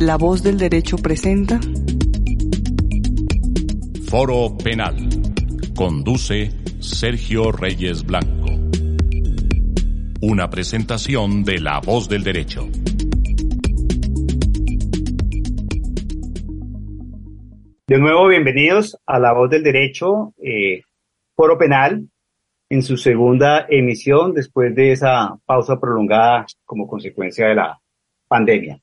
La voz del derecho presenta Foro Penal. Conduce Sergio Reyes Blanco. Una presentación de La voz del derecho. De nuevo, bienvenidos a La voz del derecho, eh, Foro Penal, en su segunda emisión después de esa pausa prolongada como consecuencia de la pandemia.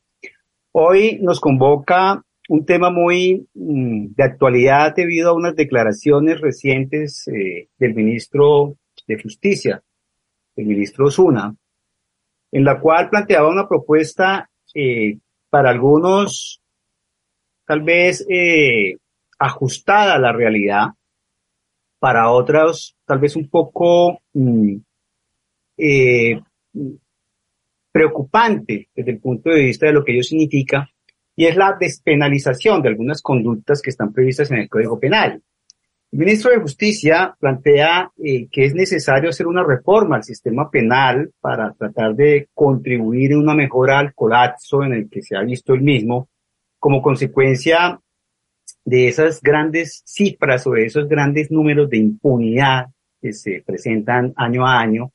Hoy nos convoca un tema muy mm, de actualidad debido a unas declaraciones recientes eh, del ministro de Justicia, el ministro Zuna, en la cual planteaba una propuesta eh, para algunos tal vez eh, ajustada a la realidad, para otros tal vez un poco mm, preocupante desde el punto de vista de lo que ello significa, y es la despenalización de algunas conductas que están previstas en el Código Penal. El ministro de Justicia plantea eh, que es necesario hacer una reforma al sistema penal para tratar de contribuir en una mejora al colapso en el que se ha visto el mismo como consecuencia de esas grandes cifras o de esos grandes números de impunidad que se presentan año a año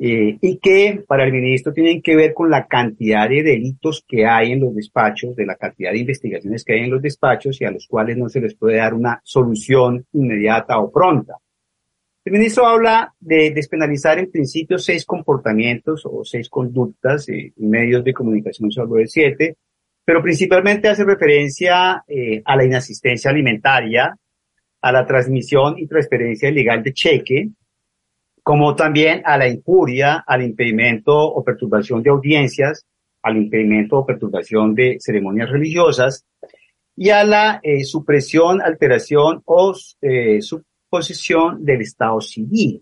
eh, y que para el ministro tienen que ver con la cantidad de delitos que hay en los despachos, de la cantidad de investigaciones que hay en los despachos y a los cuales no se les puede dar una solución inmediata o pronta. El ministro habla de despenalizar en principio seis comportamientos o seis conductas, eh, medios de comunicación solo de siete, pero principalmente hace referencia eh, a la inasistencia alimentaria, a la transmisión y transferencia ilegal de cheque, como también a la injuria, al impedimento o perturbación de audiencias, al impedimento o perturbación de ceremonias religiosas y a la eh, supresión, alteración o eh, suposición del Estado civil.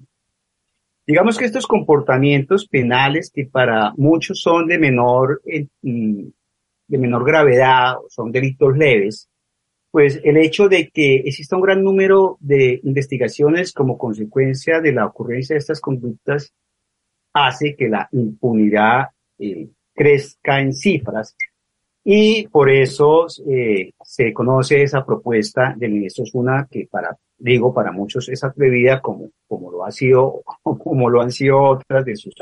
Digamos que estos comportamientos penales que para muchos son de menor, eh, mm, de menor gravedad, son delitos leves, pues el hecho de que exista un gran número de investigaciones como consecuencia de la ocurrencia de estas conductas hace que la impunidad eh, crezca en cifras. Y por eso eh, se conoce esa propuesta del ministro Zuna que para digo para muchos es atrevida como como lo ha sido como lo han sido otras de sus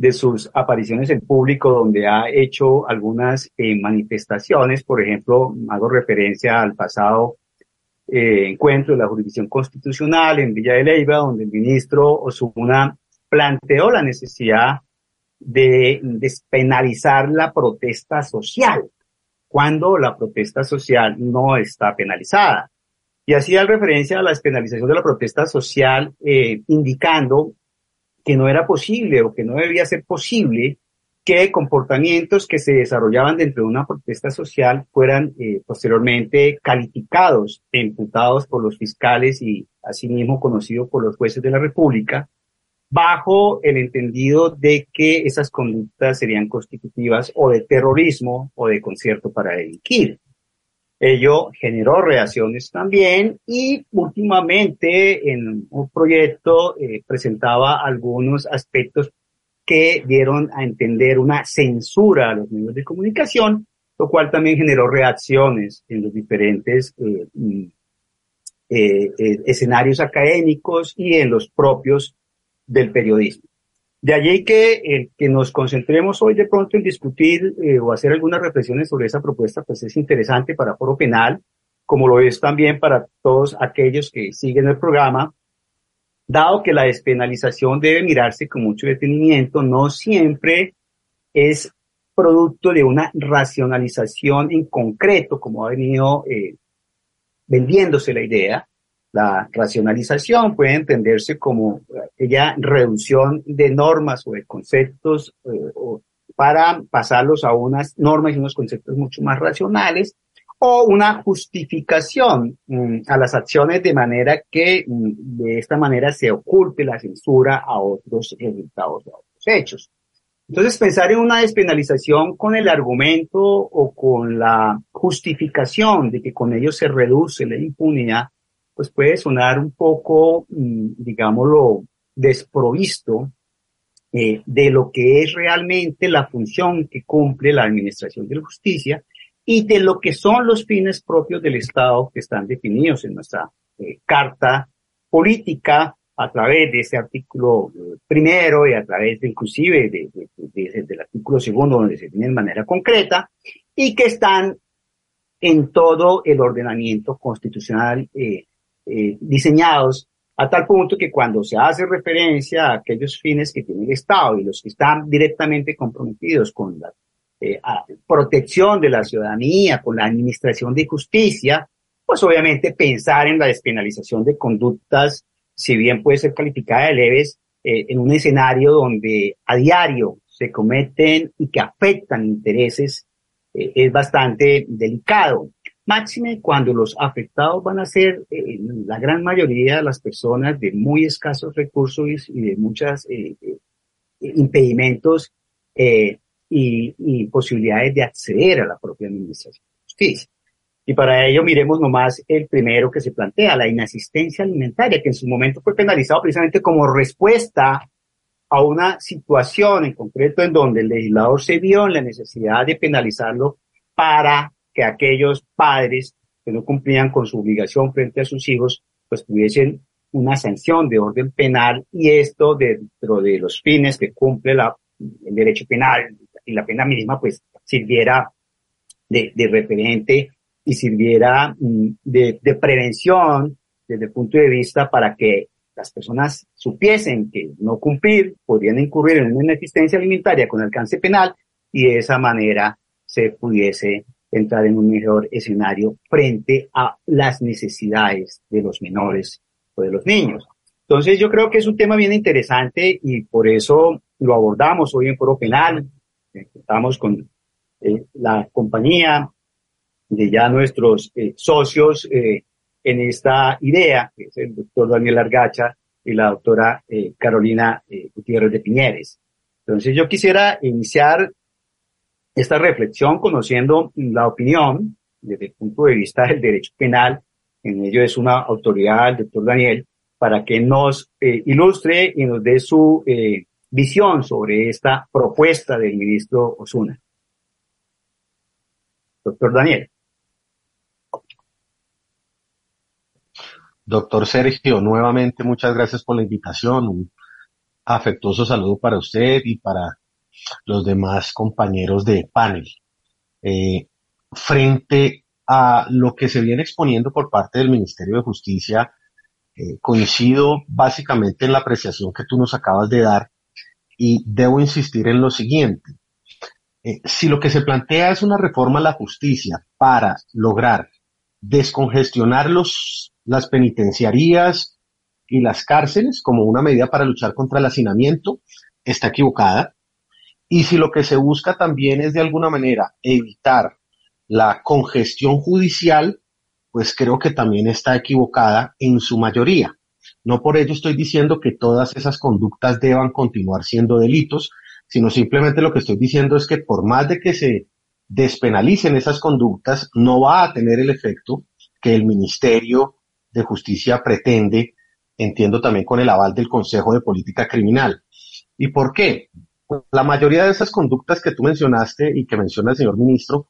de sus apariciones en público donde ha hecho algunas eh, manifestaciones, por ejemplo, hago referencia al pasado eh, encuentro de la jurisdicción constitucional en Villa de Leyva, donde el ministro Osuna planteó la necesidad de despenalizar la protesta social, cuando la protesta social no está penalizada. Y hacía referencia a la despenalización de la protesta social, eh, indicando que no era posible o que no debía ser posible que comportamientos que se desarrollaban dentro de una protesta social fueran eh, posteriormente calificados e imputados por los fiscales y asimismo conocidos por los jueces de la República, bajo el entendido de que esas conductas serían constitutivas o de terrorismo o de concierto para delinquir. Ello generó reacciones también y últimamente en un proyecto eh, presentaba algunos aspectos que dieron a entender una censura a los medios de comunicación, lo cual también generó reacciones en los diferentes eh, mm, eh, escenarios académicos y en los propios del periodismo. De allí que el que nos concentremos hoy de pronto en discutir eh, o hacer algunas reflexiones sobre esa propuesta, pues es interesante para Foro Penal, como lo es también para todos aquellos que siguen el programa, dado que la despenalización debe mirarse con mucho detenimiento, no siempre es producto de una racionalización en concreto, como ha venido eh, vendiéndose la idea, la racionalización puede entenderse como aquella reducción de normas o de conceptos eh, para pasarlos a unas normas y unos conceptos mucho más racionales, o una justificación mm, a las acciones de manera que mm, de esta manera se oculte la censura a otros resultados, a otros hechos. Entonces, pensar en una despenalización con el argumento o con la justificación de que con ello se reduce la impunidad, pues puede sonar un poco, mm, digámoslo, desprovisto eh, de lo que es realmente la función que cumple la Administración de la Justicia y de lo que son los fines propios del Estado que están definidos en nuestra eh, Carta Política a través de ese artículo eh, primero y a través de inclusive de, del artículo segundo donde se tiene de manera concreta y que están en todo el ordenamiento constitucional diseñados a tal punto que cuando se hace referencia a aquellos fines que tiene el Estado y los que están directamente comprometidos con la eh, protección de la ciudadanía, con la administración de justicia, pues obviamente pensar en la despenalización de conductas, si bien puede ser calificada de leves, eh, en un escenario donde a diario se cometen y que afectan intereses, eh, es bastante delicado. Máxime cuando los afectados van a ser eh, la gran mayoría de las personas de muy escasos recursos y de muchos eh, eh, impedimentos y, posibilidades de acceder a la propia administración de justicia. Y para ello miremos nomás el primero que se plantea, la inasistencia alimentaria, que en su momento fue penalizado precisamente como respuesta a una situación en concreto en donde el legislador se vio en la necesidad de penalizarlo para que aquellos padres que no cumplían con su obligación frente a sus hijos, pues tuviesen una sanción de orden penal y esto dentro de los fines que cumple la, el derecho penal y la pena misma, pues sirviera de, referente y sirviera mm, de, de, prevención desde el punto de vista para que las personas supiesen que no cumplir podrían incurrir en una inexistencia alimentaria con alcance penal y de esa manera se pudiese entrar en un mejor escenario frente a las necesidades de los menores o de los niños. Entonces yo creo que es un tema bien interesante y por eso lo abordamos hoy en Foro Penal. Estamos con eh, la compañía de ya nuestros eh, socios eh, en esta idea, que es el doctor Daniel Argacha y la doctora Carolina Gutiérrez de Piñeres. Entonces yo quisiera iniciar esta reflexión conociendo la opinión desde el punto de vista del derecho penal, en ello es una autoridad, el doctor Daniel, para que nos eh, ilustre y nos dé su eh, visión sobre esta propuesta del ministro Osuna. Doctor Daniel. Doctor Sergio, nuevamente muchas gracias por la invitación. Un afectuoso saludo para usted y para los demás compañeros de panel. Eh, frente a lo que se viene exponiendo por parte del Ministerio de Justicia, eh, coincido básicamente en la apreciación que tú nos acabas de dar y debo insistir en lo siguiente. Eh, si lo que se plantea es una reforma a la justicia para lograr descongestionar los, las penitenciarías y las cárceles como una medida para luchar contra el hacinamiento, está equivocada. Y si lo que se busca también es de alguna manera evitar la congestión judicial, pues creo que también está equivocada en su mayoría. No por ello estoy diciendo que todas esas conductas deban continuar siendo delitos, sino simplemente lo que estoy diciendo es que por más de que se despenalicen esas conductas, no va a tener el efecto que el Ministerio de Justicia pretende, entiendo también con el aval del Consejo de Política Criminal. ¿Y por qué? La mayoría de esas conductas que tú mencionaste y que menciona el señor ministro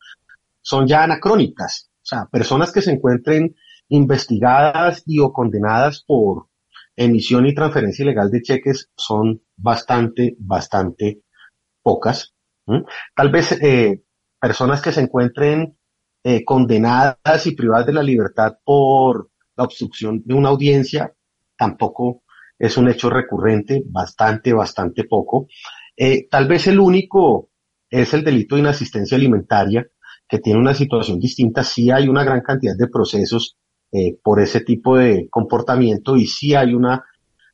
son ya anacrónicas. O sea, personas que se encuentren investigadas y o condenadas por emisión y transferencia ilegal de cheques son bastante, bastante pocas. Tal vez eh, personas que se encuentren eh, condenadas y privadas de la libertad por la obstrucción de una audiencia tampoco es un hecho recurrente, bastante, bastante poco. Eh, tal vez el único es el delito de inasistencia alimentaria, que tiene una situación distinta. Sí hay una gran cantidad de procesos eh, por ese tipo de comportamiento y sí hay una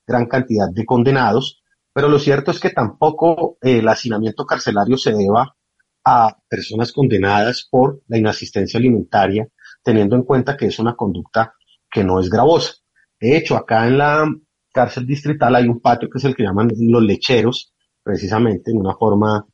gran cantidad de condenados, Pero lo cierto es que tampoco eh, el hacinamiento carcelario se deba a personas condenadas por la inasistencia alimentaria, teniendo en cuenta que es una conducta que no es gravosa. De hecho, acá en la cárcel distrital hay un patio que es el que llaman los lecheros, precisamente en una forma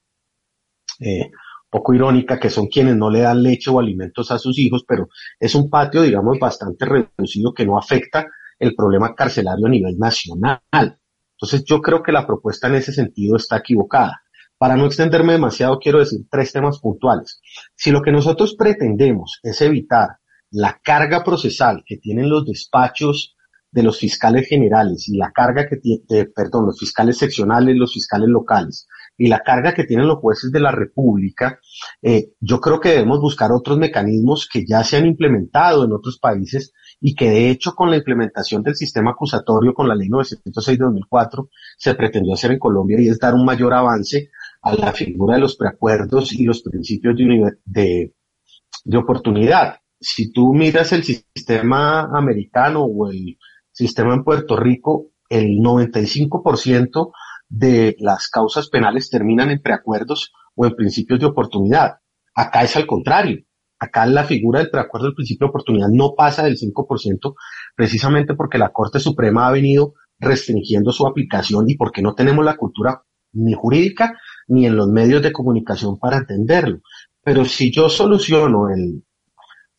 eh, poco irónica, que son quienes no le dan leche o alimentos a sus hijos, pero es un patio, digamos, bastante reducido que no afecta el problema carcelario a nivel nacional. Entonces yo creo que la propuesta en ese sentido está equivocada. Para no extenderme demasiado, quiero decir tres temas puntuales. Si lo que nosotros pretendemos es evitar la carga procesal que tienen los despachos de los fiscales generales y la carga que tiene, perdón, los fiscales seccionales, los fiscales locales y la carga que tienen los jueces de la República, eh, yo creo que debemos buscar otros mecanismos que ya se han implementado en otros países y que de hecho con la implementación del sistema acusatorio con la ley 906 de 2004 se pretendió hacer en Colombia y es dar un mayor avance a la figura de los preacuerdos y los principios de, de, de oportunidad. Si tú miras el sistema americano o el sistema en Puerto Rico, el 95% de las causas penales terminan en preacuerdos o en principios de oportunidad. Acá es al contrario. Acá la figura del preacuerdo del principio de oportunidad no pasa del 5% precisamente porque la Corte Suprema ha venido restringiendo su aplicación y porque no tenemos la cultura ni jurídica ni en los medios de comunicación para entenderlo. Pero si yo soluciono el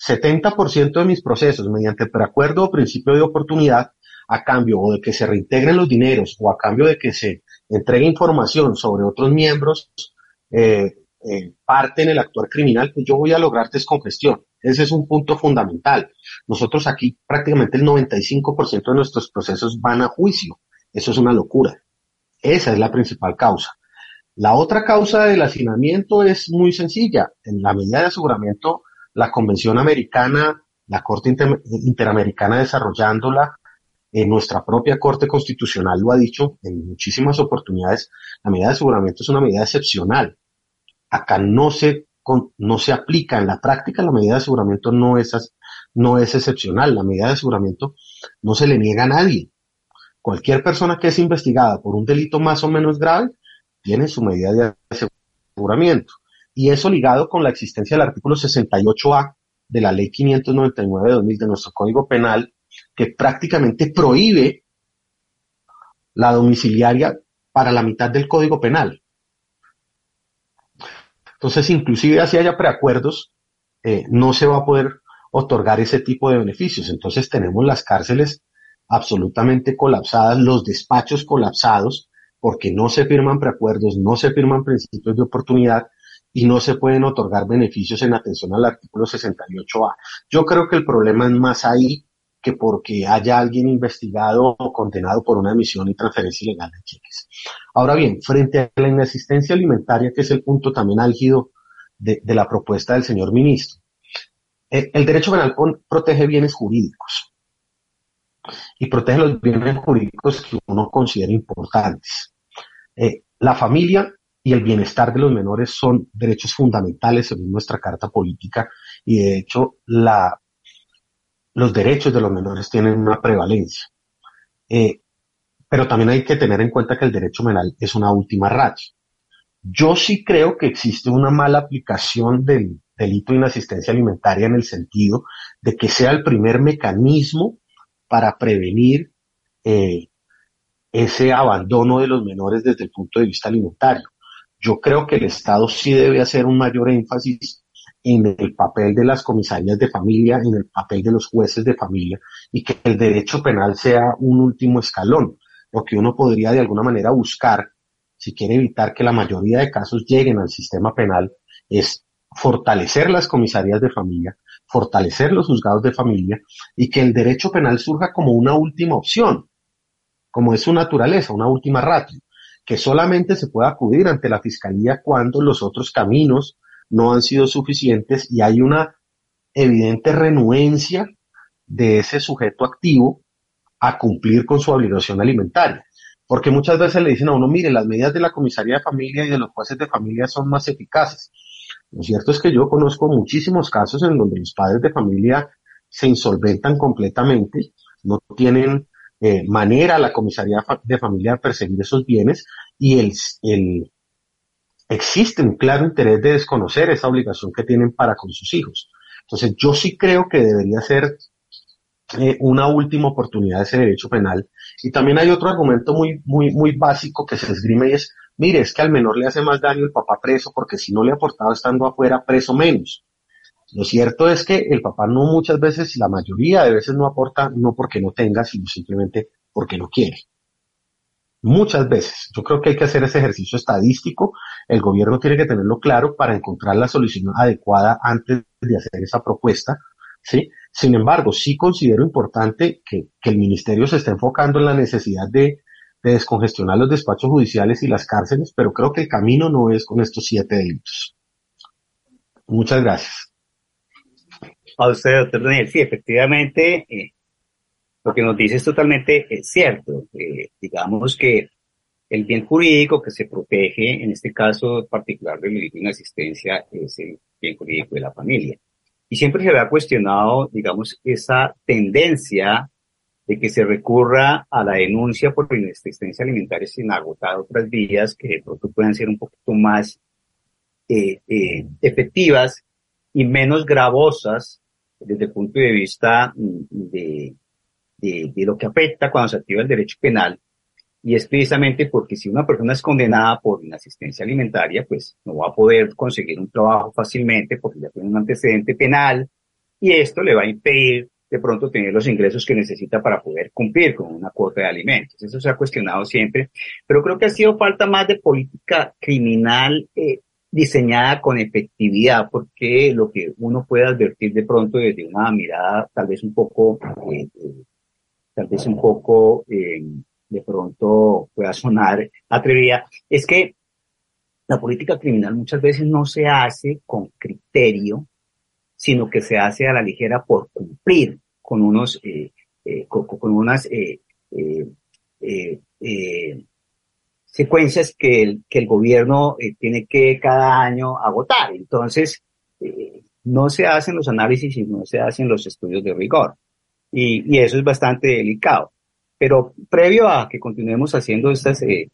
70% de mis procesos mediante preacuerdo o principio de oportunidad, a cambio o de que se reintegren los dineros o a cambio de que se entregue información sobre otros miembros, eh, eh, parte en el actuar criminal, pues yo voy a lograr descongestión. Ese es un punto fundamental. Nosotros aquí prácticamente el 95% de nuestros procesos van a juicio. Eso es una locura. Esa es la principal causa. La otra causa del hacinamiento es muy sencilla. En la medida de aseguramiento la Convención Americana, la Corte Interamericana desarrollándola, en nuestra propia Corte Constitucional lo ha dicho en muchísimas oportunidades, la medida de aseguramiento es una medida excepcional. Acá no se, no se aplica en la práctica, la medida de aseguramiento no es, no es excepcional, la medida de aseguramiento no se le niega a nadie. Cualquier persona que es investigada por un delito más o menos grave tiene su medida de aseguramiento y eso ligado con la existencia del artículo 68A de la ley 599 de 2000 de nuestro Código Penal, que prácticamente prohíbe la domiciliaria para la mitad del Código Penal. Entonces, inclusive así haya preacuerdos, eh, no se va a poder otorgar ese tipo de beneficios. Entonces tenemos las cárceles absolutamente colapsadas, los despachos colapsados, porque no se firman preacuerdos, no se firman principios de oportunidad y no se pueden otorgar beneficios en atención al artículo 68A. Yo creo que el problema es más ahí que porque haya alguien investigado o condenado por una emisión y transferencia ilegal de cheques. Ahora bien, frente a la inasistencia alimentaria, que es el punto también álgido de, la propuesta del señor ministro, el, el derecho penal protege bienes jurídicos y protege los bienes jurídicos que uno considera importantes. Eh, la familia y el bienestar de los menores son derechos fundamentales según nuestra Carta Política y de hecho la, los derechos de los menores tienen una prevalencia. Eh, pero también hay que tener en cuenta que el derecho penal es una última racha. Yo sí creo que existe una mala aplicación del delito de inasistencia alimentaria en el sentido de que sea el primer mecanismo para prevenir eh, ese abandono de los menores desde el punto de vista alimentario. Yo creo que el Estado sí debe hacer un mayor énfasis en el papel de las comisarías de familia, en el papel de los jueces de familia y que el derecho penal sea un último escalón. Lo que uno podría de alguna manera buscar, si quiere evitar que la mayoría de casos lleguen al sistema penal, es fortalecer las comisarías de familia, fortalecer los juzgados de familia y que el derecho penal surja como una última opción, como es su naturaleza, una última ratio que solamente se puede acudir ante la Fiscalía cuando los otros caminos no han sido suficientes y hay una evidente renuencia de ese sujeto activo a cumplir con su obligación alimentaria. Porque muchas veces le dicen a uno, mire, las medidas de la comisaría de familia y de los jueces de familia son más eficaces. Lo cierto es que yo conozco muchísimos casos en donde los padres de familia se insolventan completamente, no tienen eh, manera la comisaría de familia de perseguir esos bienes y el, el, existe un claro interés de desconocer esa obligación que tienen para con sus hijos. Entonces, yo sí creo que debería ser eh, una última oportunidad ese derecho penal. Y también hay otro argumento muy, muy, muy básico que se esgrime y es, mire, es que al menor le hace más daño el papá preso porque si no le ha aportado estando afuera, preso menos. Lo cierto es que el papá no muchas veces, la mayoría de veces no aporta, no porque no tenga, sino simplemente porque no quiere. Muchas veces. Yo creo que hay que hacer ese ejercicio estadístico. El gobierno tiene que tenerlo claro para encontrar la solución adecuada antes de hacer esa propuesta. ¿sí? Sin embargo, sí considero importante que, el ministerio se esté enfocando en la necesidad de, descongestionar los despachos judiciales y las cárceles, pero creo que el camino no es con estos siete delitos. Muchas gracias. A usted, doctor Daniel, sí, efectivamente, eh, lo que nos dice es totalmente eh, cierto. Eh, digamos que el bien jurídico que se protege, en este caso particular de la asistencia, es el bien jurídico de la familia. Y siempre se había cuestionado, digamos, esa tendencia de que se recurra a la denuncia por inexistencia alimentaria sin agotar otras vías que de pronto puedan ser un poquito más efectivas y menos gravosas desde el punto de vista de, de, de, lo que afecta cuando se activa el derecho penal y es precisamente porque si una persona es condenada por inasistencia alimentaria, pues no va a poder conseguir un trabajo fácilmente porque ya tiene un antecedente penal y esto le va a impedir de pronto tener los ingresos que necesita para poder cumplir con una cuota de alimentos. Eso se ha cuestionado siempre, pero creo que ha sido falta más de política criminal eh, diseñada con efectividad, porque lo que uno puede advertir de pronto desde una mirada tal vez un poco, eh, eh, tal vez un poco de pronto pueda sonar atrevida, es que la política criminal muchas veces no se hace con criterio, sino que se hace a la ligera por cumplir con unos, eh, eh, con, unas eh, secuencias que el, que el gobierno tiene que cada año agotar. Entonces, no se hacen los análisis y no se hacen los estudios de rigor. Y, y eso es bastante delicado. Pero previo a que continuemos haciendo estas eh,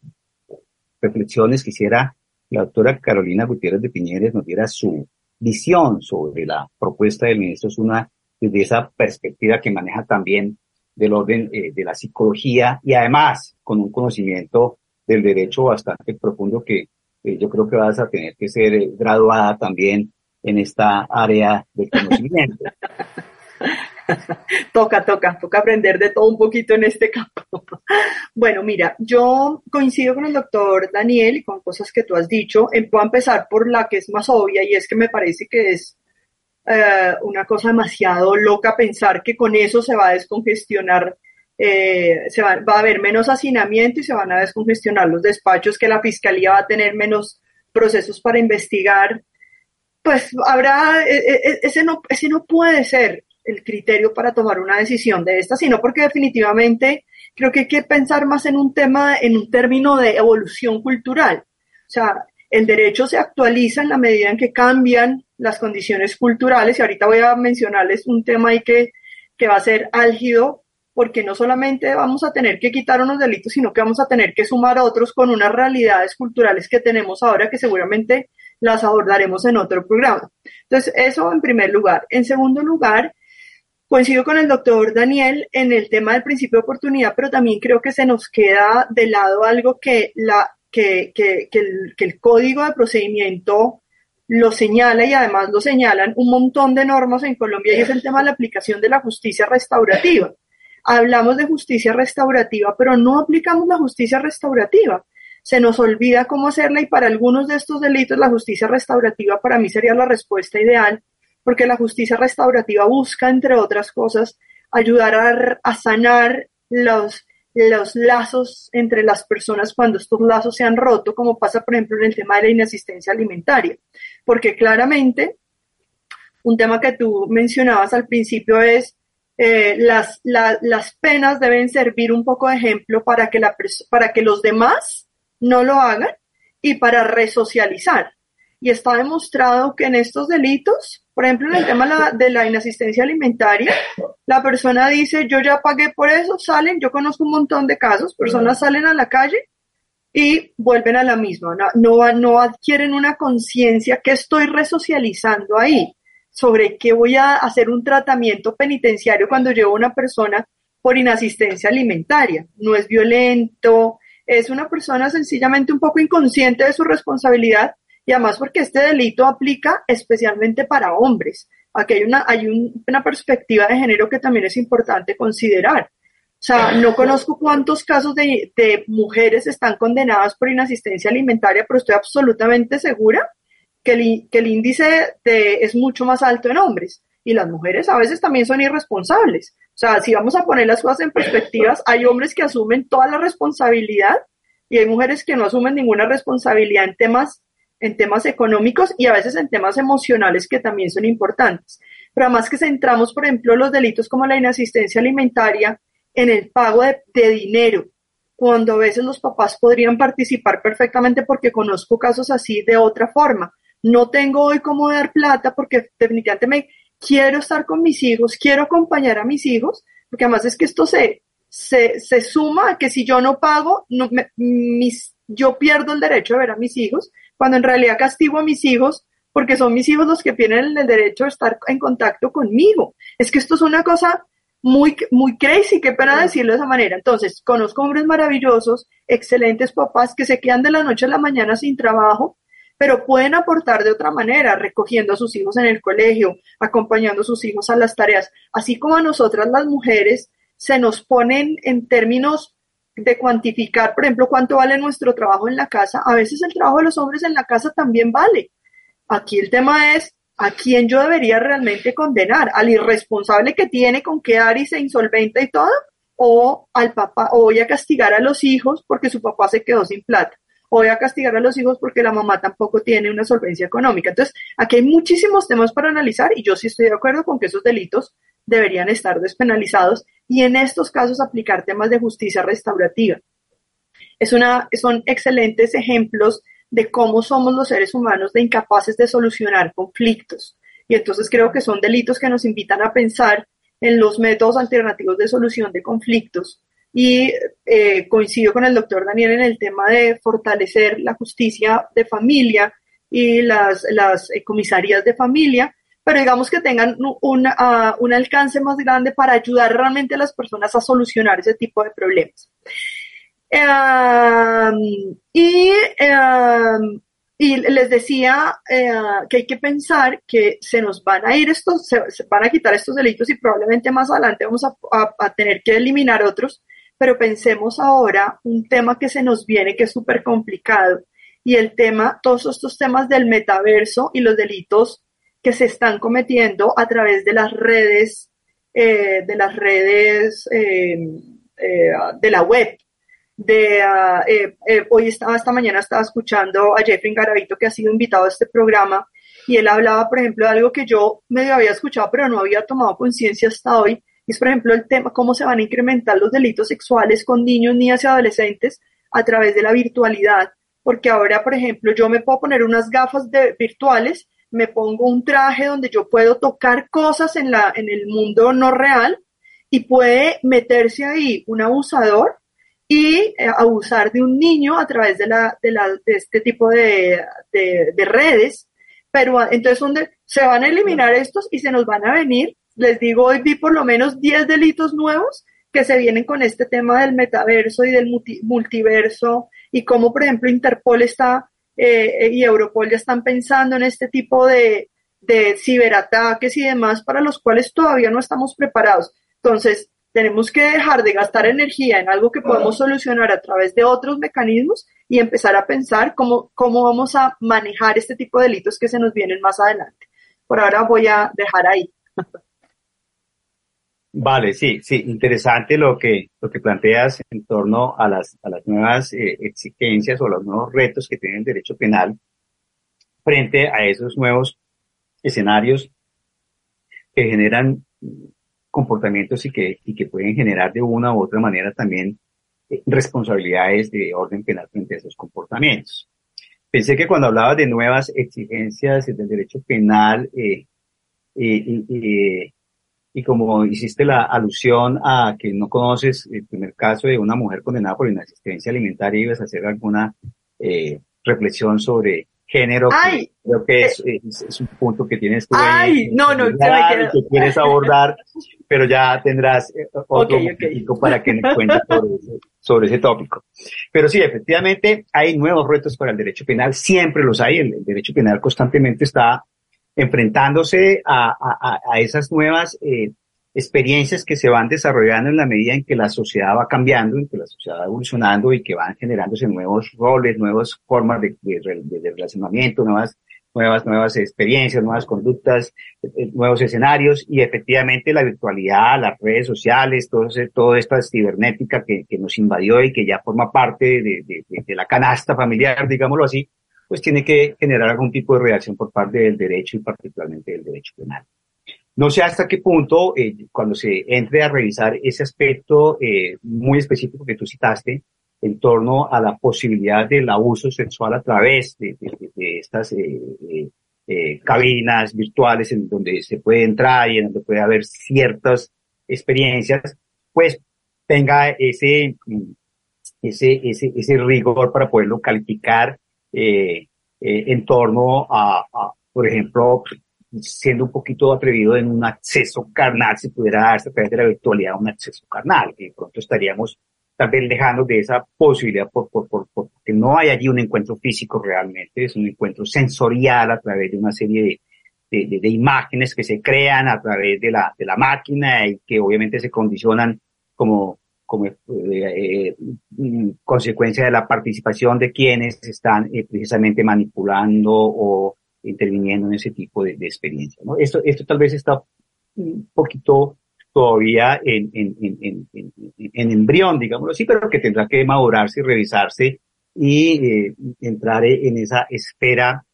reflexiones, quisiera la doctora Carolina Gutiérrez de Piñeres nos diera su visión sobre la propuesta del ministro Zuna desde esa perspectiva que maneja también del orden eh, de la psicología y además con un conocimiento del derecho bastante profundo que eh, yo creo que vas a tener que ser graduada también en esta área del conocimiento. toca, toca, toca aprender de todo un poquito en este campo. bueno, mira, yo coincido con el doctor Daniel y con cosas que tú has dicho. Voy a empezar por la que es más obvia y es que me parece que es eh, una cosa demasiado loca pensar que con eso se va a descongestionar, eh, se va, a haber menos hacinamiento y se van a descongestionar los despachos, que la fiscalía va a tener menos procesos para investigar pues habrá, e, e, e, ese no, ese no puede ser el criterio para tomar una decisión de esta, sino porque definitivamente creo que hay que pensar más en un tema, en un término de evolución cultural. O sea, el derecho se actualiza en la medida en que cambian las condiciones culturales y ahorita voy a mencionarles un tema ahí que, que va a ser álgido porque no solamente vamos a tener que quitar unos delitos, sino que vamos a tener que sumar otros con unas realidades culturales que tenemos ahora que seguramente las abordaremos en otro programa. Entonces, eso en primer lugar. En segundo lugar, Coincido con el doctor Daniel en el tema del principio de oportunidad, pero también creo que se nos queda de lado algo que, la, que, que, que, el, que el código de procedimiento lo señala y además lo señalan un montón de normas en Colombia y es el tema de la aplicación de la justicia restaurativa. Hablamos de justicia restaurativa, pero no aplicamos la justicia restaurativa. Se nos olvida cómo hacerla y para algunos de estos delitos la justicia restaurativa para mí sería la respuesta ideal porque la justicia restaurativa busca, entre otras cosas, ayudar a, sanar los, los lazos entre las personas cuando estos lazos se han roto, como pasa, por ejemplo, en el tema de la inasistencia alimentaria. Porque claramente, un tema que tú mencionabas al principio es eh, las, las penas deben servir un poco de ejemplo para que, la, para que los demás no lo hagan y para resocializar. Y está demostrado que en estos delitos Por ejemplo, en el tema de la inasistencia alimentaria, la persona dice, yo ya pagué por eso, salen, yo conozco un montón de casos, personas salen a la calle y vuelven a la misma, no, no, adquieren una conciencia que estoy resocializando ahí sobre qué voy a hacer un tratamiento penitenciario cuando llevo a una persona por inasistencia alimentaria. No es violento, es una persona sencillamente un poco inconsciente de su responsabilidad y además porque este delito aplica especialmente para hombres. Aquí hay una, hay una perspectiva de género que también es importante considerar. O sea, no conozco cuántos casos de, de mujeres están condenadas por inasistencia alimentaria, pero estoy absolutamente segura que el, que el índice de, es mucho más alto en hombres. Y las mujeres a veces también son irresponsables. O sea, si vamos a poner las cosas en perspectivas, hay hombres que asumen toda la responsabilidad y hay mujeres que no asumen ninguna responsabilidad en temas, en temas económicos y a veces en temas emocionales que también son importantes. Pero además que centramos, por ejemplo, los delitos como la inasistencia alimentaria en el pago de, de dinero, cuando a veces los papás podrían participar perfectamente porque conozco casos así de otra forma. No tengo hoy cómo dar plata porque definitivamente me quiero estar con mis hijos, quiero acompañar a mis hijos, porque además es que esto se, se, se suma a que si yo no pago, no, mis, yo pierdo el derecho de ver a mis hijos, cuando en realidad castigo a mis hijos porque son mis hijos los que tienen el derecho de estar en contacto conmigo. Es que esto es una cosa muy, muy crazy, qué pena decirlo de esa manera. Entonces, conozco hombres maravillosos, excelentes papás que se quedan de la noche a la mañana sin trabajo, pero pueden aportar de otra manera, recogiendo a sus hijos en el colegio, acompañando a sus hijos a las tareas, así como a nosotras las mujeres se nos ponen en términos de cuantificar, por ejemplo, cuánto vale nuestro trabajo en la casa. A veces el trabajo de los hombres en la casa también vale. Aquí el tema es a quién yo debería realmente condenar, al irresponsable que tiene con quedar y se insolventa y todo, o al papá, o voy a castigar a los hijos porque su papá se quedó sin plata, voy a castigar a los hijos porque la mamá tampoco tiene una solvencia económica. Entonces, aquí hay muchísimos temas para analizar y yo sí estoy de acuerdo con que esos delitos deberían estar despenalizados y en estos casos aplicar temas de justicia restaurativa. Es una, son excelentes ejemplos de cómo somos los seres humanos de incapaces de solucionar conflictos. Y entonces creo que son delitos que nos invitan a pensar en los métodos alternativos de solución de conflictos. Y eh, coincido con el doctor Daniel en el tema de fortalecer la justicia de familia y las, las eh, comisarías de familia, pero digamos que tengan un, uh, un alcance más grande para ayudar realmente a las personas a solucionar ese tipo de problemas. Uh, y, uh, y les decía eh, que hay que pensar que se nos van a ir estos, se, van a quitar estos delitos y probablemente más adelante vamos a, a tener que eliminar otros, pero pensemos ahora un tema que se nos viene que es súper complicado y el tema, todos estos temas del metaverso y los delitos que se están cometiendo a través de las redes, eh, de las redes eh, eh, de la web. De, uh, hoy estaba, esta mañana estaba escuchando a Jeffrey Garavito que ha sido invitado a este programa y él hablaba, por ejemplo, de algo que yo medio había escuchado pero no había tomado conciencia hasta hoy, es por ejemplo el tema cómo se van a incrementar los delitos sexuales con niños, niñas y adolescentes a través de la virtualidad, porque ahora, por ejemplo, yo me puedo poner unas gafas de, virtuales me pongo un traje donde yo puedo tocar cosas en, la, en el mundo no real y puede meterse ahí un abusador y eh, abusar de un niño a través de, la, de, la, de este tipo de, de, de, redes. Pero entonces donde se van a eliminar estos y se nos van a venir, les digo, hoy vi por lo menos 10 delitos nuevos que se vienen con este tema del metaverso y del multi, multiverso y cómo, por ejemplo, Interpol está eh, y Europol ya están pensando en este tipo de, de ciberataques y demás para los cuales todavía no estamos preparados. Entonces, tenemos que dejar de gastar energía en algo que podemos solucionar a través de otros mecanismos y empezar a pensar cómo, cómo vamos a manejar este tipo de delitos que se nos vienen más adelante. Por ahora voy a dejar ahí. Vale, sí, sí, interesante lo que, lo que planteas en torno a las, a las nuevas eh, exigencias o los nuevos retos que tiene el derecho penal frente a esos nuevos escenarios que generan comportamientos y que, y que pueden generar de una u otra manera también eh, responsabilidades de orden penal frente a esos comportamientos. Pensé que cuando hablaba de nuevas exigencias del derecho penal, eh, y, y, como hiciste la alusión a que no conoces el primer caso de una mujer condenada por inasistencia alimentaria, ibas a hacer alguna eh, reflexión sobre género. Ay, creo que es, es, un punto que tienes tú. Ay, no, no, que quieres abordar, pero ya tendrás eh, otro okay, para que me cuentes sobre sobre ese tópico. Pero sí, efectivamente, hay nuevos retos para el derecho penal, siempre los hay. El, derecho penal constantemente está enfrentándose a, a, a esas nuevas eh, experiencias que se van desarrollando en la medida en que la sociedad va cambiando, en que la sociedad va evolucionando y que van generándose nuevos roles, nuevas formas de, relacionamiento, nuevas, nuevas, nuevas experiencias, nuevas conductas, eh, nuevos escenarios. Y efectivamente la virtualidad, las redes sociales, todo, toda esta cibernética que, que nos invadió y que ya forma parte de, de la canasta familiar, digámoslo así, pues tiene que generar algún tipo de reacción por parte del derecho y particularmente del derecho penal. No sé hasta qué punto, eh, cuando se entre a revisar ese aspecto eh, muy específico que tú citaste, en torno a la posibilidad del abuso sexual a través de, estas eh, cabinas virtuales en donde se puede entrar y en donde puede haber ciertas experiencias, pues tenga ese, ese, ese, ese rigor para poderlo calificar en torno a, a, por ejemplo, siendo un poquito atrevido en un acceso carnal, si pudiera darse a través de la virtualidad un acceso carnal, que de pronto estaríamos tal vez lejano de esa posibilidad por, por, por, porque no hay allí un encuentro físico realmente, es un encuentro sensorial a través de una serie de, de, de, imágenes que se crean a través de la, de la máquina y que obviamente se condicionan como, como eh, eh, consecuencia de la participación de quienes están eh, precisamente manipulando o interviniendo en ese tipo de, experiencia. Esto, esto tal vez está un poquito todavía en, en, en, en, embrión, digámoslo así, pero que tendrá que madurarse y revisarse y entrar en esa esfera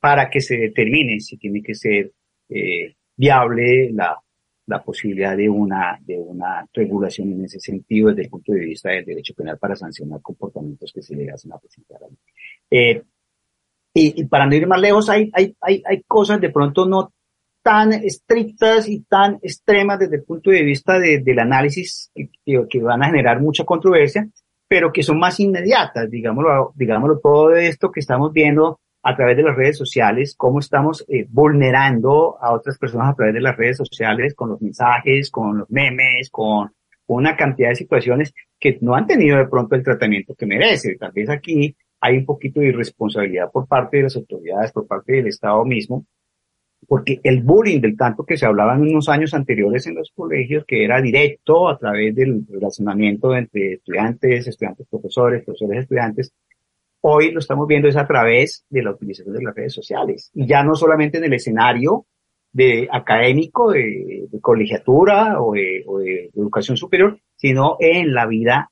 para que se determine si tiene que ser viable la, la posibilidad de una, de una regulación en ese sentido desde el punto de vista del derecho penal para sancionar comportamientos que se le hacen a presentar. Eh, y, para no ir más lejos, hay, hay, hay, hay cosas de pronto no tan estrictas y tan extremas desde el punto de vista de, del análisis que, que, van a generar mucha controversia, pero que son más inmediatas, digámoslo, digámoslo todo esto que estamos viendo a través de las redes sociales, cómo estamos eh, vulnerando a otras personas a través de las redes sociales con los mensajes, con los memes, con una cantidad de situaciones que no han tenido de pronto el tratamiento que merece. Tal vez aquí hay un poquito de irresponsabilidad por parte de las autoridades, por parte del Estado mismo, porque el bullying del tanto que se hablaba en unos años anteriores en los colegios, que era directo a través del relacionamiento entre estudiantes, estudiantes, profesores, profesores, estudiantes, hoy lo estamos viendo es a través de la utilización de las redes sociales. Y ya no solamente en el escenario de académico, de, colegiatura o de, o de educación superior, sino en la vida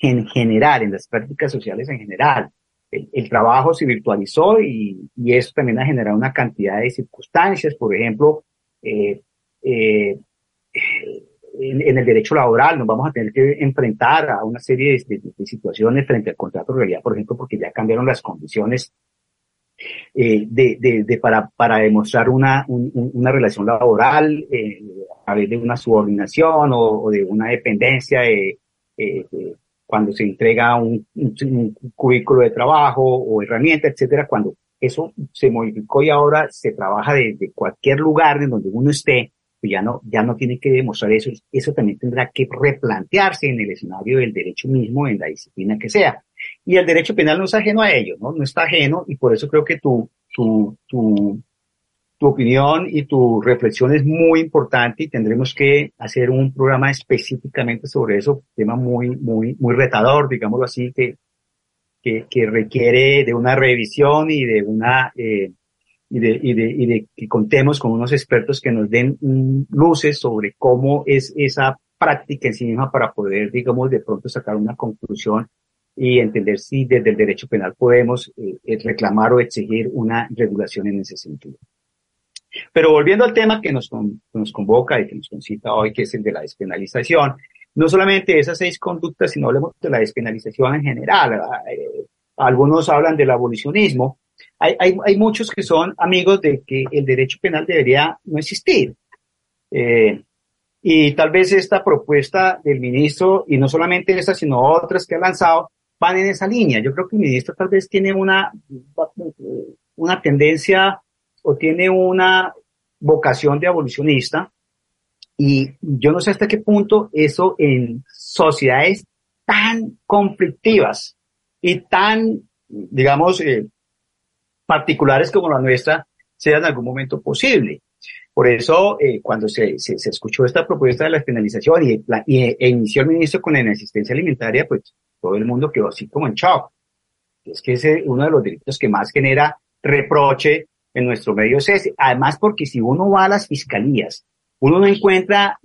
en general, en las prácticas sociales en general. El, trabajo se virtualizó y, y, eso también ha generado una cantidad de circunstancias, por ejemplo, eh, eh, en, en, el derecho laboral nos vamos a tener que enfrentar a una serie de, de, situaciones frente al contrato de realidad, por ejemplo, porque ya cambiaron las condiciones eh, de, de, para, para demostrar una, un, una relación laboral eh, a través de una subordinación o, o de una dependencia de, eh, cuando se entrega un, un, cubículo de trabajo o herramienta, etcétera, cuando eso se modificó y ahora se trabaja desde cualquier lugar en donde uno esté, pues ya no, ya no tiene que demostrar eso, eso también tendrá que replantearse en el escenario del derecho mismo, en la disciplina que sea. Y el derecho penal no es ajeno a ello, ¿no? No está ajeno y por eso creo que tu, tu, tu, tu opinión y tu reflexión es muy importante y tendremos que hacer un programa específicamente sobre eso, tema muy, muy, muy retador, digámoslo así, que, que, que requiere de una revisión y de una, eh, y de, y de, y de que contemos con unos expertos que nos den luces sobre cómo es esa práctica en sí misma para poder, digamos, de pronto sacar una conclusión y entender si desde el derecho penal podemos eh, reclamar o exigir una regulación en ese sentido. Pero volviendo al tema que nos, nos convoca y que nos concita hoy, que es el de la despenalización, no solamente esas seis conductas, sino hablemos de la despenalización en general. Eh, algunos hablan del abolicionismo, hay, hay, hay, muchos que son amigos de que el derecho penal debería no existir. Eh, y tal vez esta propuesta del ministro, y no solamente esta, sino otras que ha lanzado, van en esa línea. Yo creo que el ministro tal vez tiene una, una tendencia o tiene una vocación de abolicionista, y yo no sé hasta qué punto eso en sociedades tan conflictivas y tan, digamos, eh, particulares como la nuestra, sea en algún momento posible. Por eso, eh, cuando se, se, se, escuchó esta propuesta de la penalización y, la, y e inició el ministro con la inasistencia alimentaria, pues todo el mundo quedó así como en shock. Es que es uno de los delitos que más genera reproche en nuestro medio es ese. Además, porque si uno va a las fiscalías, uno no encuentra,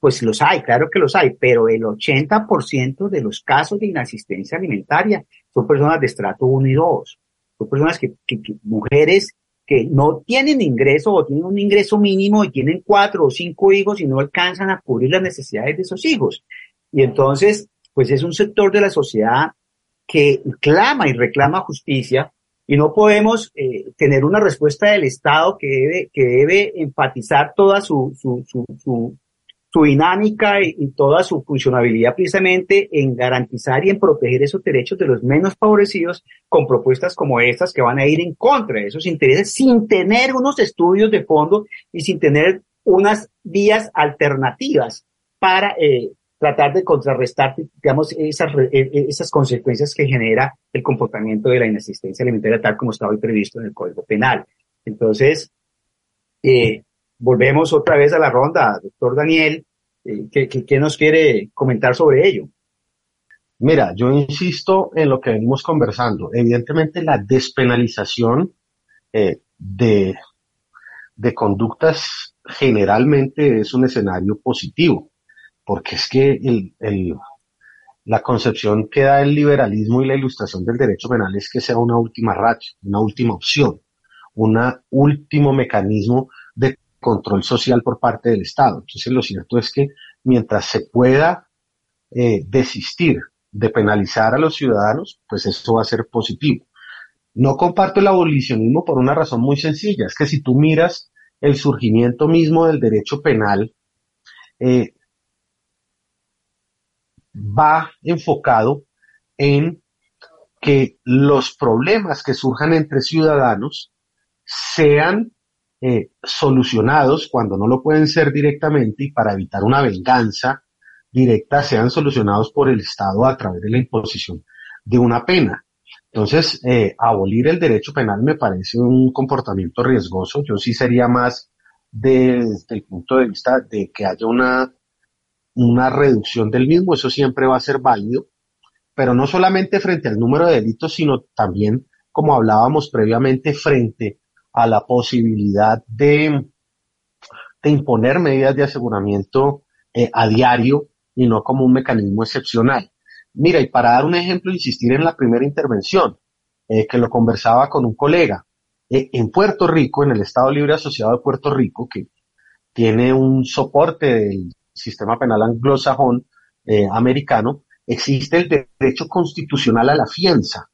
pues los hay, claro que los hay, pero el 80% de los casos de inasistencia alimentaria son personas de estrato 1 y 2. Son personas que, que, que mujeres que no tienen ingreso o tienen un ingreso mínimo y tienen cuatro o cinco hijos y no alcanzan a cubrir las necesidades de esos hijos. Y entonces, pues es un sector de la sociedad que clama y reclama justicia y no podemos eh, tener una respuesta del Estado que debe, que debe enfatizar toda su, su, su, su, su dinámica y, toda su funcionabilidad precisamente en garantizar y en proteger esos derechos de los menos favorecidos con propuestas como estas que van a ir en contra de esos intereses sin tener unos estudios de fondo y sin tener unas vías alternativas para eh, tratar de contrarrestar, digamos, esas, esas consecuencias que genera el comportamiento de la inasistencia alimentaria tal como está hoy previsto en el Código Penal. Entonces, eh, volvemos otra vez a la ronda. Doctor Daniel, eh, ¿qué, qué, nos quiere comentar sobre ello? Mira, yo insisto en lo que venimos conversando. Evidentemente, la despenalización eh, de, de conductas generalmente es un escenario positivo, porque es que el, el, la concepción que da el liberalismo y la ilustración del derecho penal es que sea una última racha, una última opción, un último mecanismo de control social por parte del Estado. Entonces, lo cierto es que mientras se pueda eh, desistir de penalizar a los ciudadanos, pues eso va a ser positivo. No comparto el abolicionismo por una razón muy sencilla, es que si tú miras el surgimiento mismo del derecho penal, eh, va enfocado en que los problemas que surjan entre ciudadanos sean eh, solucionados cuando no lo pueden ser directamente y para evitar una venganza directa sean solucionados por el Estado a través de la imposición de una pena. Entonces, eh, abolir el derecho penal me parece un comportamiento riesgoso. Yo sí sería más desde el punto de vista de que haya una, una reducción del mismo. Eso siempre va a ser válido, pero no solamente frente al número de delitos, sino también, como hablábamos previamente, frente a la posibilidad de, imponer medidas de aseguramiento eh, a diario y no como un mecanismo excepcional. Mira, y para dar un ejemplo, insistir en la primera intervención, eh, que lo conversaba con un colega. Eh, en Puerto Rico, en el Estado Libre Asociado de Puerto Rico, que tiene un soporte del sistema penal anglosajón americano, existe el derecho constitucional a la fianza.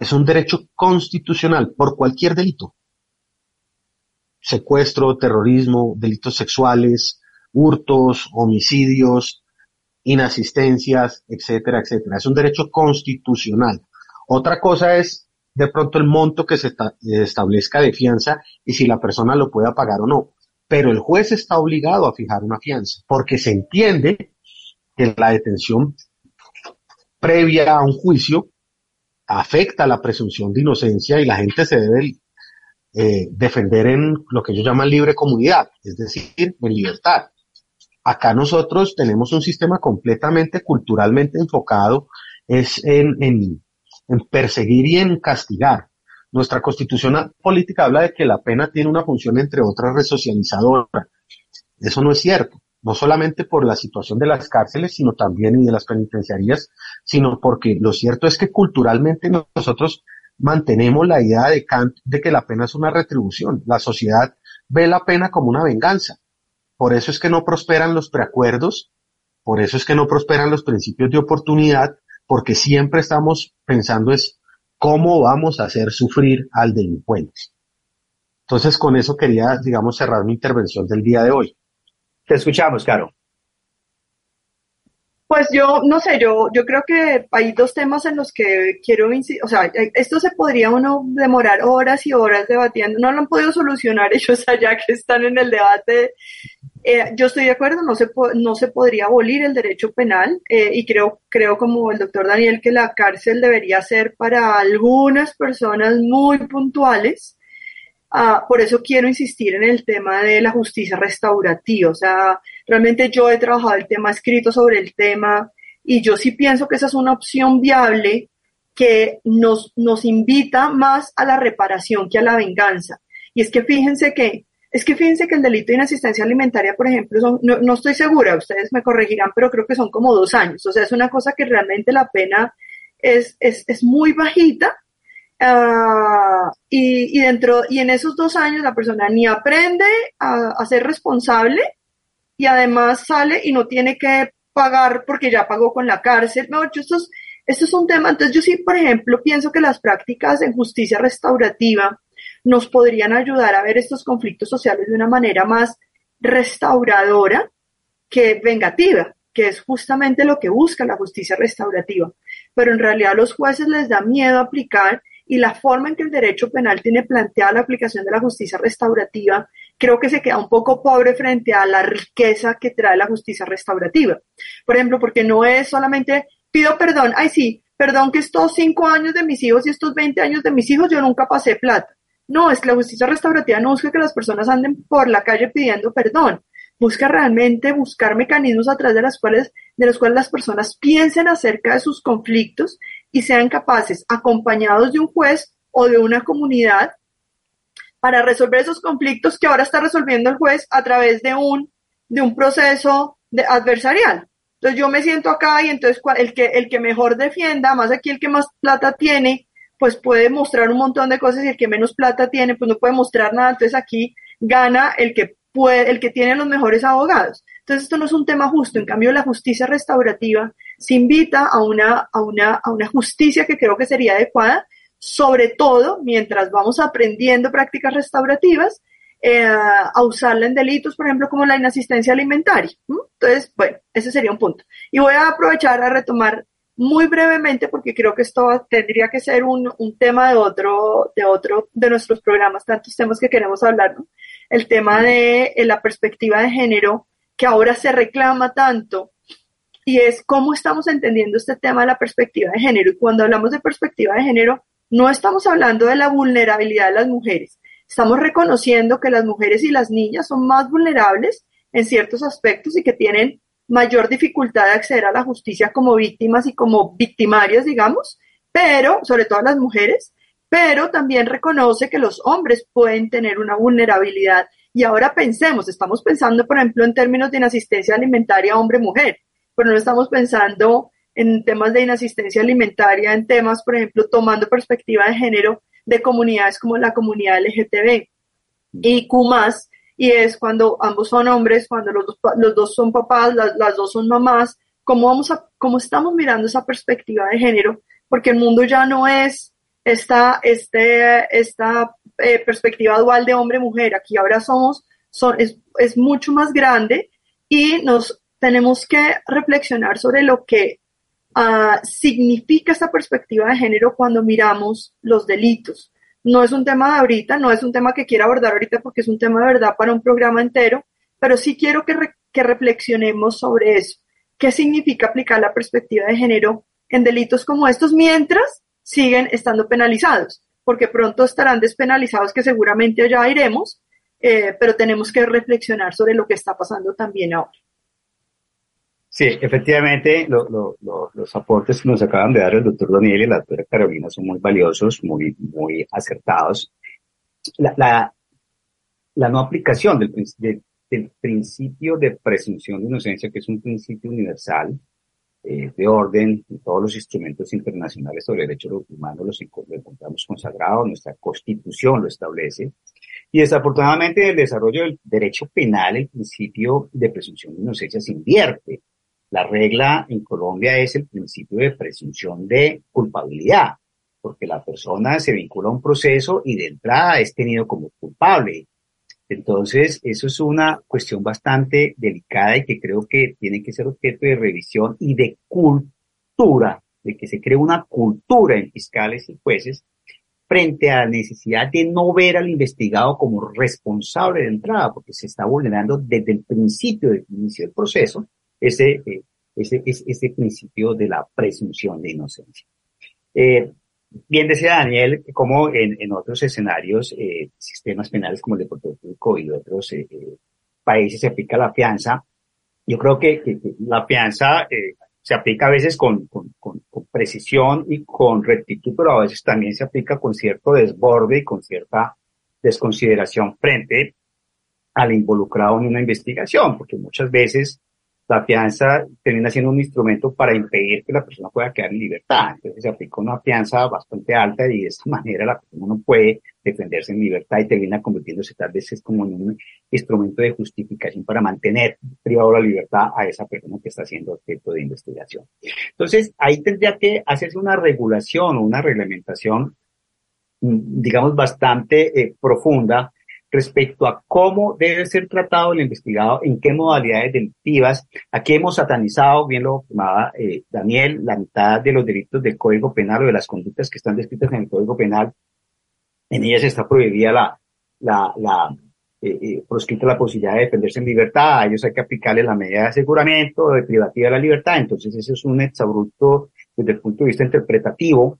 Es un derecho constitucional por cualquier delito. Secuestro, terrorismo, delitos sexuales, hurtos, homicidios, inasistencias, etcétera, etcétera. Es un derecho constitucional. Otra cosa es de pronto el monto que se establezca de fianza y si la persona lo pueda pagar o no. Pero el juez está obligado a fijar una fianza porque se entiende que la detención previa a un juicio afecta la presunción de inocencia y la gente se debe eh, defender en lo que ellos llaman libre comunidad, es decir, en libertad. Acá nosotros tenemos un sistema completamente culturalmente enfocado es en, perseguir y en castigar. Nuestra constitución política habla de que la pena tiene una función, entre otras, resocializadora. Eso no es cierto, no solamente por la situación de las cárceles, sino también y de las penitenciarías, sino porque lo cierto es que culturalmente nosotros mantenemos la idea de Kant de que la pena es una retribución. La sociedad ve la pena como una venganza. Por eso es que no prosperan los preacuerdos, por eso es que no prosperan los principios de oportunidad, porque siempre estamos pensando es cómo vamos a hacer sufrir al delincuente. Entonces, con eso quería, digamos, cerrar mi intervención del día de hoy. Te escuchamos, Caro. Pues yo, no sé, yo, yo creo que hay dos temas en los que quiero incidir. O sea, esto se podría uno demorar horas y horas debatiendo. No lo han podido solucionar ellos allá que están en el debate. Eh, yo estoy de acuerdo, no se, no se podría abolir el derecho penal eh, y creo, creo como el doctor Daniel que la cárcel debería ser para algunas personas muy puntuales Ah, por eso quiero insistir en el tema de la justicia restaurativa. O sea, realmente yo he trabajado el tema escrito sobre el tema y yo sí pienso que esa es una opción viable que nos, nos invita más a la reparación que a la venganza. Y es que fíjense que, es que fíjense que el delito de inasistencia alimentaria, por ejemplo, no, no estoy segura, ustedes me corregirán, pero creo que son como dos años. O sea, es una cosa que realmente la pena es, es, es muy bajita Uh, y, y, dentro, y en esos dos años la persona ni aprende a, ser responsable y además sale y no tiene que pagar porque ya pagó con la cárcel. No, esto es, esto es un tema. Entonces yo sí, por ejemplo, pienso que las prácticas en justicia restaurativa nos podrían ayudar a ver estos conflictos sociales de una manera más restauradora que vengativa, que es justamente lo que busca la justicia restaurativa. Pero en realidad los jueces les da miedo aplicar y la forma en que el derecho penal tiene planteada la aplicación de la justicia restaurativa, creo que se queda un poco pobre frente a la riqueza que trae la justicia restaurativa. Por ejemplo, porque no es solamente pido perdón, ay sí, perdón que estos cinco años de mis hijos y estos 20 años de mis hijos yo nunca pasé plata. No, es que la justicia restaurativa no busca que las personas anden por la calle pidiendo perdón. Busca realmente buscar mecanismos a través de, las cuales, de los cuales las personas piensen acerca de sus conflictos y sean capaces, acompañados de un juez o de una comunidad, para resolver esos conflictos que ahora está resolviendo el juez a través de un, de un proceso de adversarial. Entonces yo me siento acá y entonces el que, el que mejor defienda, más aquí el que más plata tiene, pues puede mostrar un montón de cosas y el que menos plata tiene, pues no puede mostrar nada. Entonces aquí gana el que puede, el que tiene los mejores abogados. Entonces esto no es un tema justo. En cambio, la justicia restaurativa se invita a una, a una, a una justicia que creo que sería adecuada, sobre todo mientras vamos aprendiendo prácticas restaurativas, eh, a usarla en delitos, por ejemplo, como la inasistencia alimentaria. Entonces, bueno, ese sería un punto. Y voy a aprovechar a retomar muy brevemente, porque creo que esto tendría que ser un, un tema de otro, de otro de nuestros programas, tantos temas que queremos hablar, ¿no? El tema de eh, la perspectiva de género, que ahora se reclama tanto y es cómo estamos entendiendo este tema de la perspectiva de género. Y cuando hablamos de perspectiva de género, no estamos hablando de la vulnerabilidad de las mujeres. Estamos reconociendo que las mujeres y las niñas son más vulnerables en ciertos aspectos y que tienen mayor dificultad de acceder a la justicia como víctimas y como victimarias, digamos, pero, sobre todo las mujeres, pero también reconoce que los hombres pueden tener una vulnerabilidad. Y ahora pensemos, estamos pensando, por ejemplo, en términos de inasistencia alimentaria hombre-mujer pero no estamos pensando en temas de inasistencia alimentaria, en temas, por ejemplo, tomando perspectiva de género de comunidades como la comunidad LGTB y Q y es cuando ambos son hombres, cuando los dos, los dos son papás, las, las, dos son mamás, cómo vamos a, cómo estamos mirando esa perspectiva de género, porque el mundo ya no es esta, este, esta eh, perspectiva dual de hombre-mujer, aquí ahora somos, son, es, es mucho más grande y nos tenemos que reflexionar sobre lo que uh, significa esta perspectiva de género cuando miramos los delitos. No es un tema de ahorita, no es un tema que quiera abordar ahorita porque es un tema de verdad para un programa entero, pero sí quiero que, que reflexionemos sobre eso. ¿Qué significa aplicar la perspectiva de género en delitos como estos mientras siguen estando penalizados? Porque pronto estarán despenalizados, que seguramente ya iremos, eh, pero tenemos que reflexionar sobre lo que está pasando también ahora. Sí, efectivamente, lo, lo, lo, los aportes que nos acaban de dar el doctor Daniel y la doctora Carolina son muy valiosos, muy, muy acertados. La, la, la no aplicación del, de, del, principio de presunción de inocencia, que es un principio universal eh, de orden, en todos los instrumentos internacionales sobre derechos humanos los encontramos consagrados, nuestra constitución lo establece. Y desafortunadamente el desarrollo del derecho penal, el principio de presunción de inocencia se invierte la regla en Colombia es el principio de presunción de culpabilidad. porque la persona se vincula a un proceso y de entrada es tenido como culpable. Entonces, eso es una cuestión bastante delicada y que creo que tiene que ser objeto de revisión y de cultura, de que se cree una cultura en fiscales y jueces frente a la necesidad de no ver al investigado como responsable de entrada, porque se está vulnerando desde el principio del inicio del proceso ese, eh, ese, ese, principio de la presunción de inocencia. Eh, bien decía Daniel, como en, en otros escenarios, eh, sistemas penales como el de Puerto Rico y otros eh, países se aplica la fianza. Yo creo que, que, la fianza eh, se aplica a veces con, con, con, precisión y con rectitud, pero a veces también se aplica con cierto desborde y con cierta desconsideración frente al involucrado en una investigación, porque muchas veces la fianza termina siendo un instrumento para impedir que la persona pueda quedar en libertad. Entonces se aplica una fianza bastante alta y de esta manera la persona no puede defenderse en libertad y termina convirtiéndose tal vez es como en un instrumento de justificación para mantener privado la libertad a esa persona que está siendo objeto de investigación. Entonces ahí tendría que hacerse una regulación o una reglamentación, mm, digamos, bastante eh, profunda respecto a cómo debe ser tratado el investigado, en qué modalidades delictivas. Aquí hemos satanizado, bien lo afirmaba eh, Daniel, la mitad de los delitos del Código Penal o de las conductas que están descritas en el Código Penal. En ellas está prohibida la, la, la eh, eh, proscrita la posibilidad de defenderse en libertad. A ellos hay que aplicarle la medida de aseguramiento, de privativa de la libertad. Entonces, ese es un exabrupto desde el punto de vista interpretativo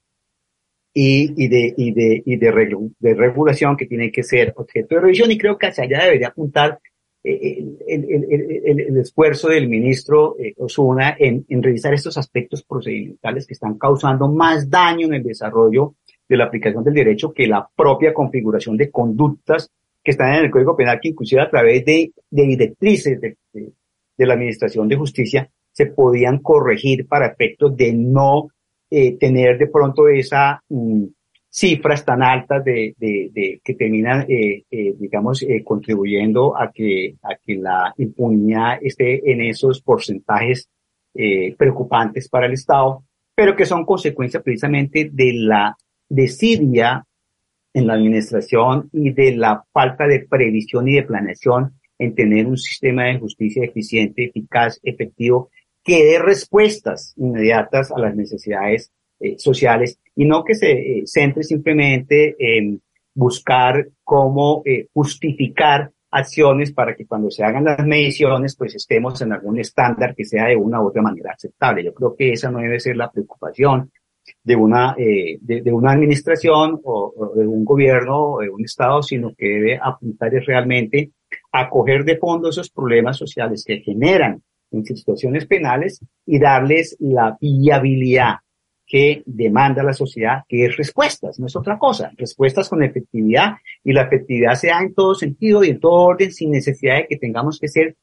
y, y, de, y, de, y de, de, regulación que tiene que ser objeto de revisión. Y creo que hacia allá debería apuntar eh, el, el, el, el esfuerzo del ministro eh, Osuna en, en revisar estos aspectos procedimentales que están causando más daño en el desarrollo de la aplicación del derecho que la propia configuración de conductas que están en el Código Penal, que inclusive a través de, de directrices de, de la Administración de Justicia se podían corregir para efectos de no eh, tener de pronto esa mm, cifras tan altas de, de, de que terminan, eh, eh, digamos, eh, contribuyendo a que, a que la impunidad esté en esos porcentajes eh, preocupantes para el Estado, pero que son consecuencia precisamente de la desidia en la administración y de la falta de previsión y de planeación en tener un sistema de justicia eficiente, eficaz, efectivo que dé respuestas inmediatas a las necesidades eh, sociales y no que se eh, centre simplemente en buscar cómo eh, justificar acciones para que cuando se hagan las mediciones, pues estemos en algún estándar que sea de una u otra manera aceptable. Yo creo que esa no debe ser la preocupación de una, de, una administración o, o, de un gobierno o de un Estado, sino que debe apuntar realmente a coger de fondo esos problemas sociales que generan en situaciones penales y darles la viabilidad que demanda la sociedad, que es respuestas, no es otra cosa, respuestas con efectividad y la efectividad se da en todo sentido y en todo orden sin necesidad de que tengamos que ser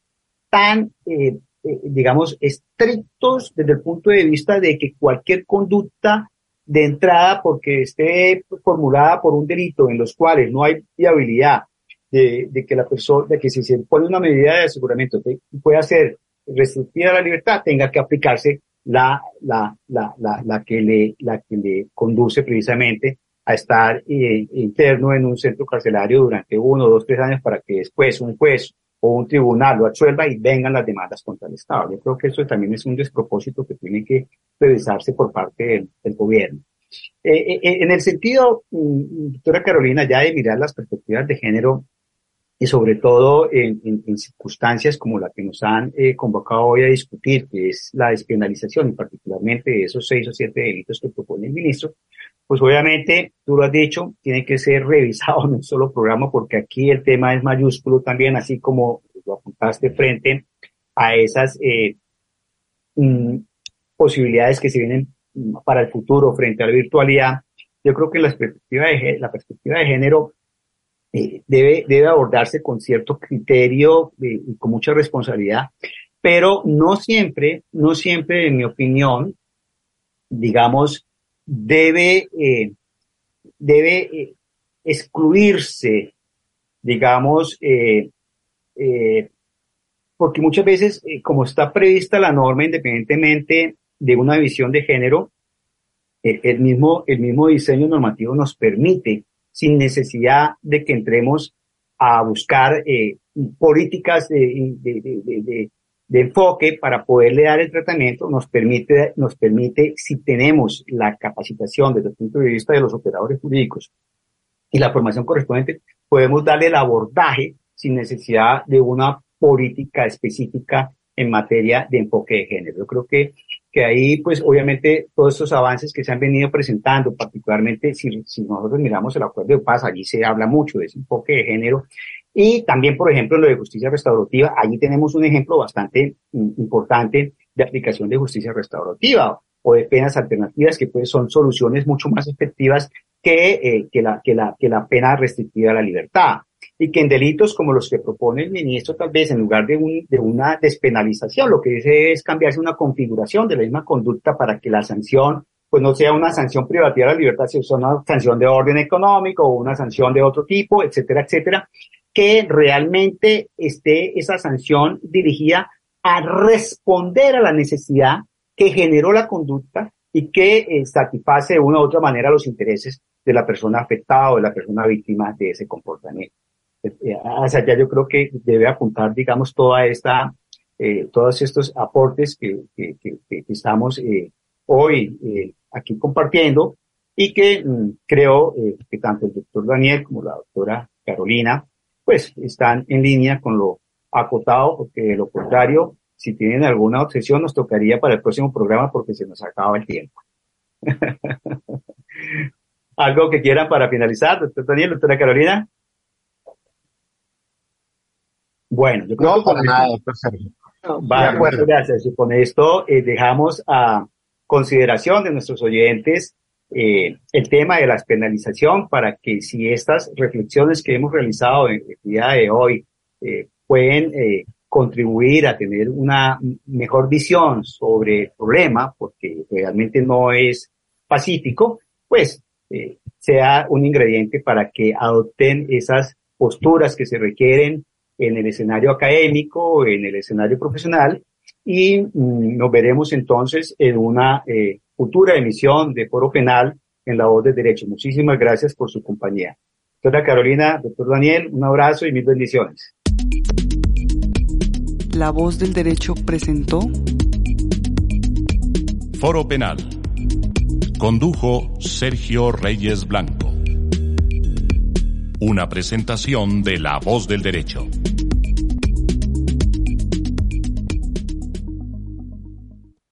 tan, eh, eh, digamos, estrictos desde el punto de vista de que cualquier conducta de entrada, porque esté formulada por un delito en los cuales no hay viabilidad de, de que la persona, de que si se pone una medida de aseguramiento pueda ser restringida la libertad tenga que aplicarse la, la, la, la, que, le, la que le conduce precisamente a estar eh, interno en un centro carcelario durante uno, dos, tres años para que después un juez o un tribunal lo absuelva y vengan las demandas contra el Estado. Yo creo que eso también es un despropósito que tiene que revisarse por parte del, del gobierno. Eh, eh, en el sentido, mm, doctora Carolina, ya de mirar las perspectivas de género, y sobre todo en, en, en, circunstancias como la que nos han eh, convocado hoy a discutir, que es la despenalización y particularmente de esos seis o siete delitos que propone el ministro, pues obviamente, tú lo has dicho, tiene que ser revisado en un solo programa porque aquí el tema es mayúsculo también, así como lo apuntaste frente a esas eh, mm, posibilidades que se vienen para el futuro frente a la virtualidad. Yo creo que la perspectiva de, la perspectiva de género eh, debe, abordarse con cierto criterio eh, y con mucha responsabilidad, pero no siempre, no siempre, en mi opinión, digamos, debe, eh, debe excluirse, digamos, porque muchas veces, como está prevista la norma, independientemente de una visión de género, el, mismo, el mismo diseño normativo nos permite, sin necesidad de que entremos a buscar eh, políticas de, de, de, enfoque para poderle dar el tratamiento, nos permite, nos permite, si tenemos la capacitación desde el punto de vista de los operadores jurídicos y la formación correspondiente, podemos darle el abordaje sin necesidad de una política específica en materia de enfoque de género. Yo creo que, que ahí, pues obviamente, todos estos avances que se han venido presentando, particularmente si, si nosotros miramos el acuerdo de paz, allí se habla mucho de ese enfoque de género. Y también, por ejemplo, en lo de justicia restaurativa, allí tenemos un ejemplo bastante importante de aplicación de justicia restaurativa o de penas alternativas que pues son soluciones mucho más efectivas que, eh, que, la, que, la, que la pena restrictiva a la libertad y que en delitos como los que propone el ministro, tal vez en lugar de, un, de una despenalización, lo que dice es cambiarse una configuración de la misma conducta para que la sanción pues no sea una sanción privativa de la libertad, sino una sanción de orden económico o una sanción de otro tipo, etcétera, etcétera, que realmente esté esa sanción dirigida a responder a la necesidad que generó la conducta y que eh, satisface de una u otra manera los intereses de la persona afectada o de la persona víctima de ese comportamiento. Eh, hacia allá yo creo que debe apuntar, digamos, toda esta, eh, todos estos aportes que, que, estamos eh, hoy eh, aquí compartiendo y que mm, creo eh, que tanto el doctor Daniel como la doctora Carolina, pues están en línea con lo acotado, porque de lo contrario, si tienen alguna obsesión, nos tocaría para el próximo programa porque se nos acaba el tiempo. ¿Algo que quieran para finalizar, doctor Daniel, doctora Carolina? Bueno, yo creo no, para nada, Vale, muchas gracias. Y con esto eh, dejamos a consideración de nuestros oyentes eh, el tema de la penalización para que si estas reflexiones que hemos realizado en el día de hoy eh, pueden eh, contribuir a tener una mejor visión sobre el problema, porque realmente no es pacífico, pues eh, sea un ingrediente para que adopten esas posturas que se requieren en el escenario académico, en el escenario profesional, y mm, nos veremos entonces en una eh, futura emisión de Foro Penal en La Voz del Derecho. Muchísimas gracias por su compañía. Doctora Carolina, doctor Daniel, un abrazo y mil bendiciones. La Voz del Derecho presentó Foro Penal. Condujo Sergio Reyes Blanco. Una presentación de La Voz del Derecho.